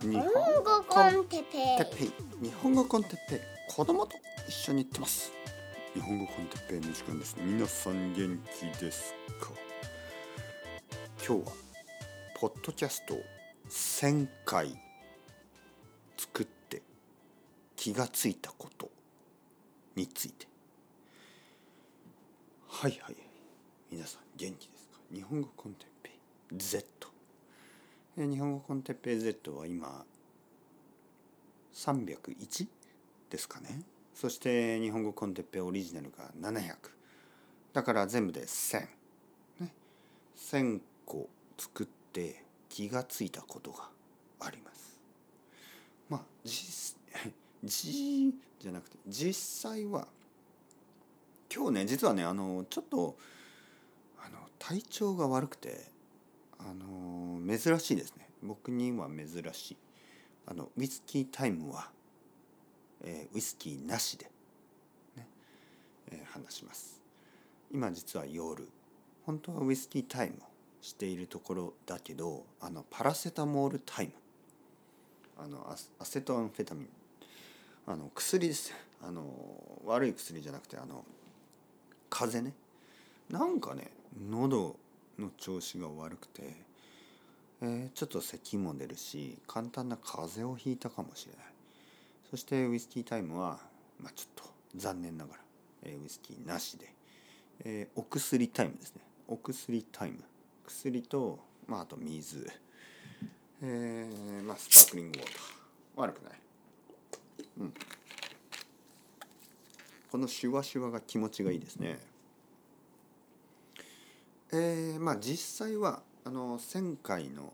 日本語コンテペてっぺい日本語コンテッペイ。子供と一緒に行ってます。日本語コンテッペイの時間です。皆さん元気ですか？今日はポッドキャストを1000回作って気がついたことについて。はいはい皆さん元気ですか？日本語コンテッペイ。Z え日本語コンテッペイ Z は今301ですかね。そして日本語コンテッペイオリジナルが700だから全部で1000、ね、1000個作って気がついたことがあります。まあ実 実じゃなくて実際は今日ね実はねあのちょっとあの体調が悪くてあの珍しいですね。僕には珍しい。あのウイスキータイムは、えーウイスキーなしで、ねえー話します。今実は夜本当はウイスキータイムをしているところだけどあのパラセタモールタイム。あのアセトアンフェタミン。あの薬です。あの悪い薬じゃなくてあの風邪ね。なんかね喉の調子が悪くて、えーちょっと咳も出るし簡単な風邪をひいたかもしれない。そしてウイスキータイムは、まあ、ちょっと残念ながら、えーウイスキーなしで、えーお薬タイムですね。お薬タイム。薬と、まあ、あと水、えーまあ、スパークリングウォーター。悪くない。うん。このシュワシュワが気持ちがいいですね。えーまあ実際はあの1,000回の、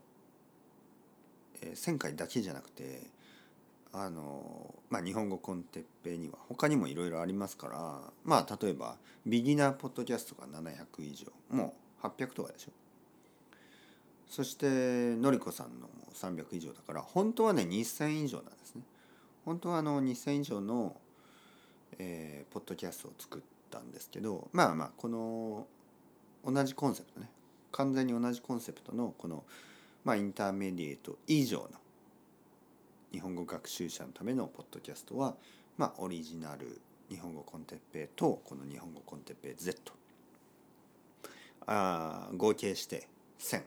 えー1,000回だけじゃなくてあの、まあ、日本語コンテッペイには他にもいろいろありますからまあ例えばビギナーポッドキャストが700以上もう800とかでしょ。そしてのりこさんのも300以上だから本当はね2,000以上なんですね。本当はあの2,000以上の、えーポッドキャストを作ったんですけどまあまあこの同じコンセプトね。完全に同じコンセプトのこの、まあ、インターメディエート以上の日本語学習者のためのポッドキャストは、まあ、オリジナル日本語コンテッペイとこの日本語コンテッペイ Z あ合計して1000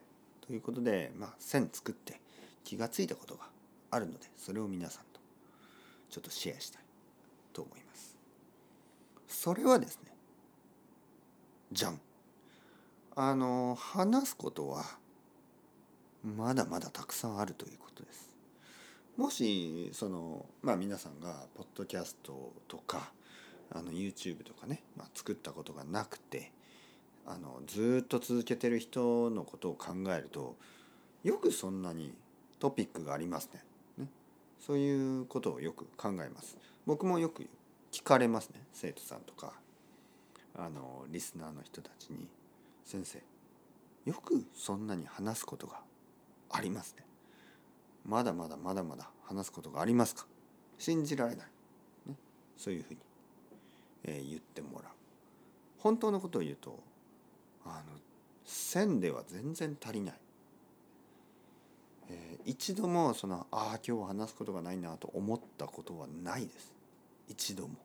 ということで、まあ、1000作って気がついたことがあるのでそれを皆さんとちょっとシェアしたいと思います。それはですねじゃんあの話すことはまだまだたくさんあるということです。もしそのまあ皆さんがポッドキャストとかあの YouTube とかね、まあ、作ったことがなくてあのずっと続けてる人のことを考えるとよくそんなにトピックがありますね。ねそういうことをよく考えます。僕もよく聞かれますね生徒さんとかあのリスナーの人たちに「先生よくそんなに話すことがありますね。まだまだまだまだ話すことがありますか？信じられない、ね、そういうふうに、えー言ってもらう。本当のことを言うとあの線では全然足りない、えー一度もそのああ今日は話すことがないなと思ったことはないです。一度も。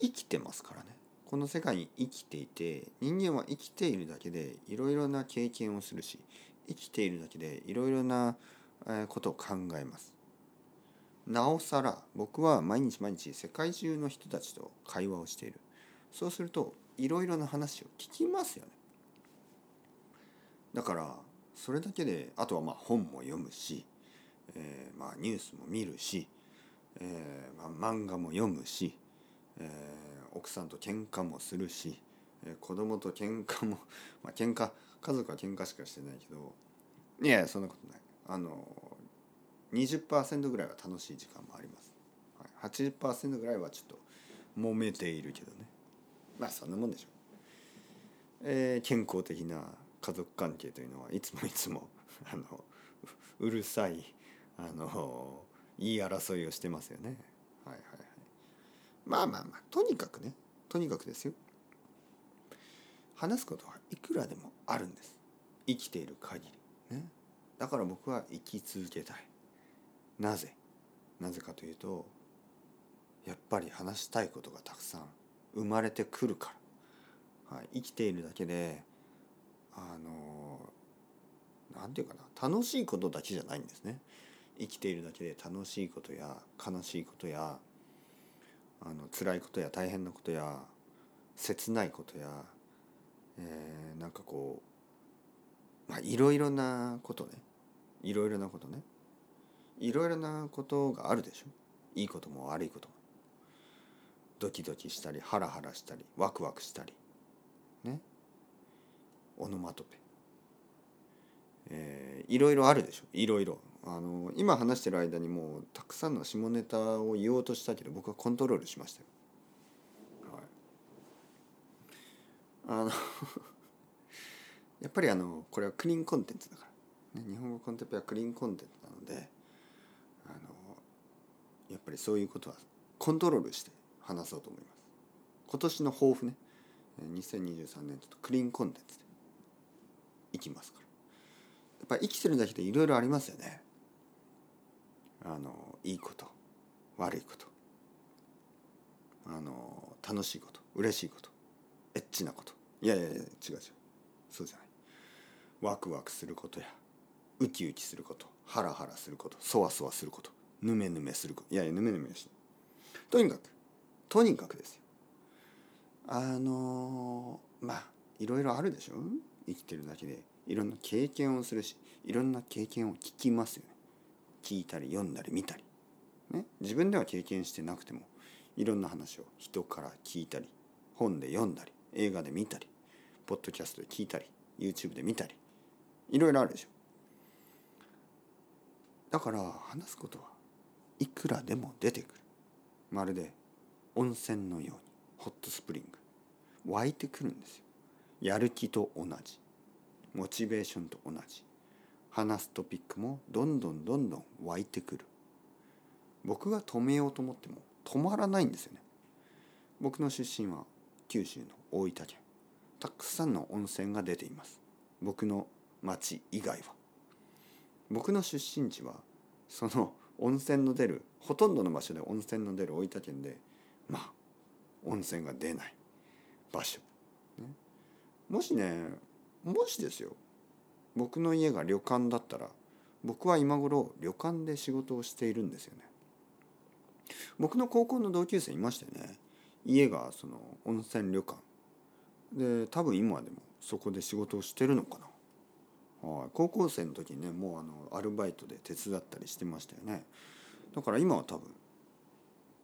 生きてますからね。この世界に生きていて人間は生きているだけでいろいろな経験をするし生きているだけでいろいろなことを考えます。なおさら僕は毎日毎日世界中の人たちと会話をしている。そうするといろいろな話を聞きますよね。だからそれだけであとはまあ本も読むし、えーまあニュースも見るし、えーまあ、漫画も読むし、えー奥さんと喧嘩もするし、えー子供と喧嘩も まあ喧嘩家族は喧嘩しかしてないけどいやいやそんなことない。あの20%ぐらいは楽しい時間もあります、はい、80%ぐらいはちょっと揉めているけどね。まあそんなもんでしょ。う、えー健康的な家族関係というのはいつもいつも あのうるさいあの言い争いをしてますよね。はいはい。まあまあまあとにかくねとにかくですよ。話すことはいくらでもあるんです。生きている限り。ね。だから僕は生き続けたい。なぜ？なぜかというとやっぱり話したいことがたくさん生まれてくるから、はい、生きているだけであの何て言うかな。楽しいことだけじゃないんですね。生きているだけで楽しいことや悲しいことやあの辛いことや大変なことや切ないことや、えー、なんかこうまあいろいろなことね。いろいろなことね。いろいろなことがあるでしょ。いいことも悪いことも。ドキドキしたりハラハラしたりワクワクしたり。ね。オノマトペ。えー、いろいろあるでしょ。いろいろ。あの今話してる間にもうたくさんの下ネタを言おうとしたけど僕はコントロールしましたよ。はい、あの やっぱりあのこれはクリーンコンテンツだから、ね、日本語コンテンツはクリーンコンテンツなのであのやっぱりそういうことはコントロールして話そうと思います。今年の抱負ね2023年ちょっとクリーンコンテンツでいきますから。やっぱり生きてるだけでいろいろありますよね。あのいいこと悪いことあの楽しいこと嬉しいことエッチなこと。いやいやいや違う違う。そうじゃない。ワクワクすることやウキウキすることハラハラすることそわそわすることヌメヌメすること。いやいやヌメヌメしとにかくとにかくですよ。あのまあいろいろあるでしょ。生きてるだけでいろんな経験をするしいろんな経験を聞きますよね。聞いたり読んだり見たり、ね、自分では経験してなくてもいろんな話を人から聞いたり本で読んだり映画で見たりポッドキャストで聞いたり YouTube で見たりいろいろあるでしょ。だから話すことはいくらでも出てくる。まるで温泉のようにホットスプリング。湧いてくるんですよ。やる気と同じ。モチベーションと同じ。話すトピックもどんどんどんどん湧いてくる。僕が止めようと思っても止まらないんですよね。僕の出身は九州の大分県。たくさんの温泉が出ています。僕の町以外は。僕の出身地はその温泉の出るほとんどの場所で温泉の出る大分県でまあ温泉が出ない場所、ね、もしねもしですよ。僕の家が旅館だったら僕は今頃旅館で仕事をしているんですよね。僕の高校の同級生いましたよね。家がその温泉旅館。で多分今でもそこで仕事をしてるのかな、はい、高校生の時にねもうあのアルバイトで手伝ったりしてましたよね。だから今は多分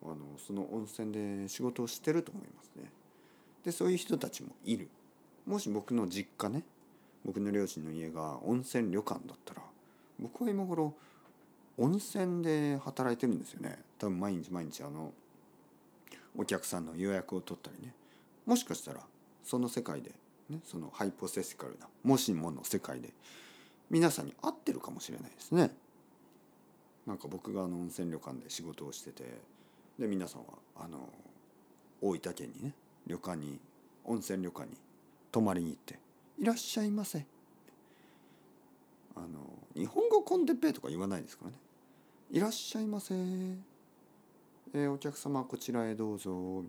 あのその温泉で仕事をしてると思いますね。でそういう人たちもいる。もし僕の実家ね僕の両親の家が温泉旅館だったら僕は今頃温泉で働いてるんですよね多分毎日毎日あのお客さんの予約を取ったりねもしかしたらその世界で、ね、そのハイポセシカルなもしもの世界で皆さんに会ってるかもしれないですね。なんか僕があの温泉旅館で仕事をしててで皆さんはあの大分県にね旅館に温泉旅館に泊まりに行っていらっしゃいませ。あの日本語コンテッペとか言わないですからね。いらっしゃいませ。えー、お客様こちらへどうぞ。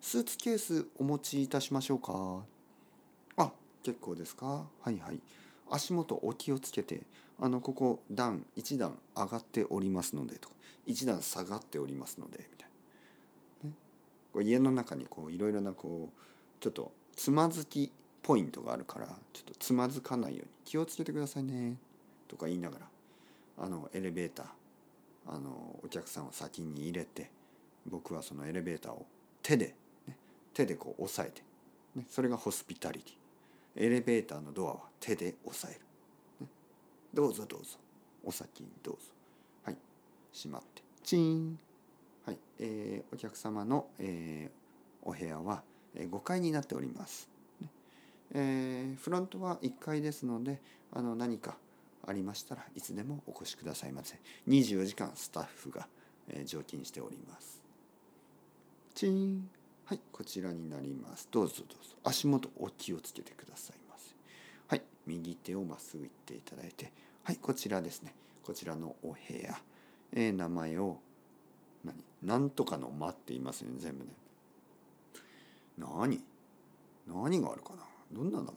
スーツケースお持ちいたしましょうか。あ、結構ですか。はいはい。足元お気をつけて、あのここ段1段上がっておりますのでとか、1段下がっておりますのでみたいな。ね、こう家の中にこういろいろなこうちょっとつまずきポイントがあるからちょっとつまずかないように気をつけてくださいねとか言いながらあのエレベーターあのお客さんを先に入れて僕はそのエレベーターを手で、ね、手でこう押さえて、ね、それがホスピタリティ。エレベーターのドアは手で押さえる、ね、どうぞどうぞお先にどうぞ。はい閉まってチーン。はい、えー、お客様の、えー、お部屋は5階になっております。えー、フロントは1階ですのであの何かありましたらいつでもお越しくださいませ。24時間スタッフが、えー、常勤しております。チーン。はいこちらになります。どうぞどうぞ。足元お気をつけてくださいませ。はい右手をまっすぐいっていただいて。はいこちらですね。こちらのお部屋、えー名前を何？なんとかの間って言いますよね全部ね。何？何があるかな？どんな名前？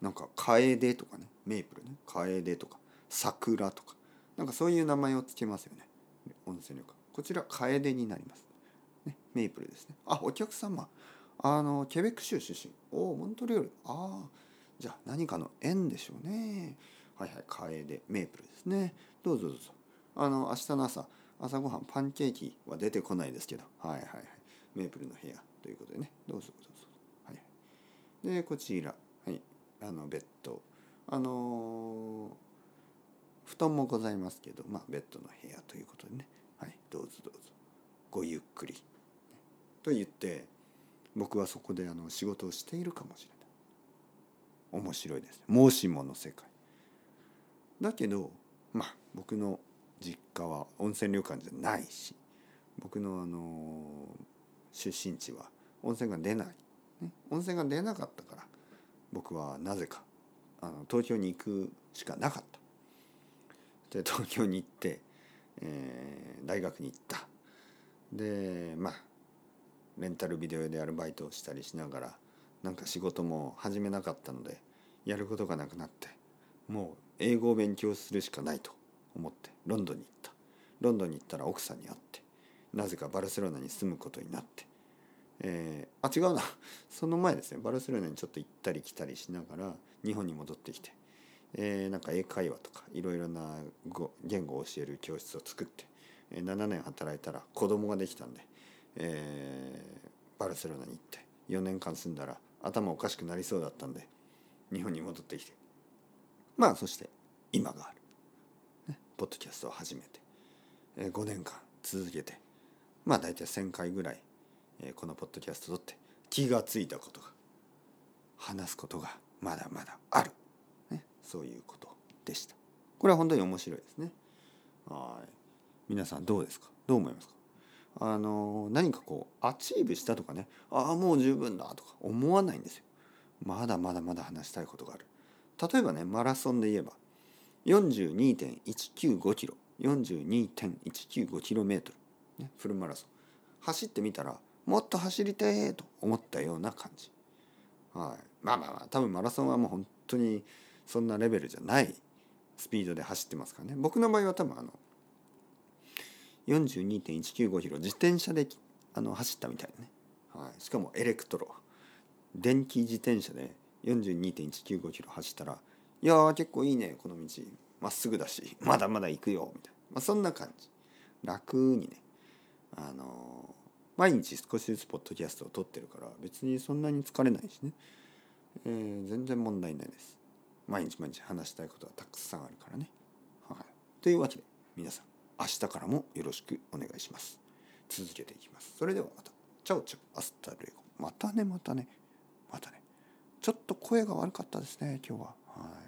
なんか楓とかねメープルね。楓とか桜とか。なんかそういう名前をつけますよね。温泉旅館。こちら楓になります、ね、メープルですね。あお客様。あのケベック州出身。おおモントリオール。ああじゃあ何かの縁でしょうね。はいはい楓メープルですね。どうぞどうぞ。あの明日の朝朝ごはんパンケーキは出てこないですけど。はいはいはい。メープルの部屋ということでね。どうぞどうぞ。でこちら。はい。あのベッド。あの布団もございますけどまあベッドの部屋ということでね。はい。どうぞどうぞ。ごゆっくり。と言って僕はそこであの仕事をしているかもしれない。面白いですね。もしもの世界。だけどまあ僕の実家は温泉旅館じゃないし僕のあの出身地は温泉が出ない、ね、温泉が出なかったから僕はなぜかあの東京に行くしかなかった。で東京に行って、えー大学に行った。でまあレンタルビデオでアルバイトをしたりしながらなんか仕事も始めなかったのでやることがなくなってもう英語を勉強するしかないと思ってロンドンに行った。ロンドンに行ったら奥さんに会ってなぜかバルセロナに住むことになって、えーあ違うな。その前ですね。バルセロナにちょっと行ったり来たりしながら日本に戻ってきて、えーなんか英会話とかいろいろな言語を教える教室を作って、えー7年働いたら子供ができたんで、えーバルセロナに行って4年間住んだら頭おかしくなりそうだったんで日本に戻ってきて。まあそして今がある、ね、ポッドキャストを始めて、えー5年間続けてまあ大体1,000回ぐらい、えこのポッドキャスト撮って気がついたことが話すことがまだまだある、ね、そういうことでした。これは本当に面白いですね。はい。皆さんどうですか？どう思いますか？あの何かこう achieve したとかねああもう十分だとか思わないんですよ。まだまだまだ話したいことがある。例えばねマラソンで言えば42.195キロ。42.195キロメートル、ね、フルマラソン。走ってみたらもっと走りてーと思ったような感じ、はい、まあまあまあ多分マラソンはもう本当にそんなレベルじゃないスピードで走ってますからね。僕の場合は多分あの42.195キロ自転車であの走ったみたいなね、はい、しかもエレクトロ。電気自転車で42.195キロ走ったら「いや結構いいねこの道。まっすぐだしまだまだ行くよ」みたいな、まあ、そんな感じ。楽にね。あの毎日少しずつポッドキャストを撮ってるから別にそんなに疲れないしね、えー全然問題ないです。毎日毎日話したいことはたくさんあるからね、はい、というわけで皆さん明日からもよろしくお願いします。続けていきます。それではまた。 Ciao ciao。Hasta luego。またねまたね。またね。ちょっと声が悪かったですね今日は。はい。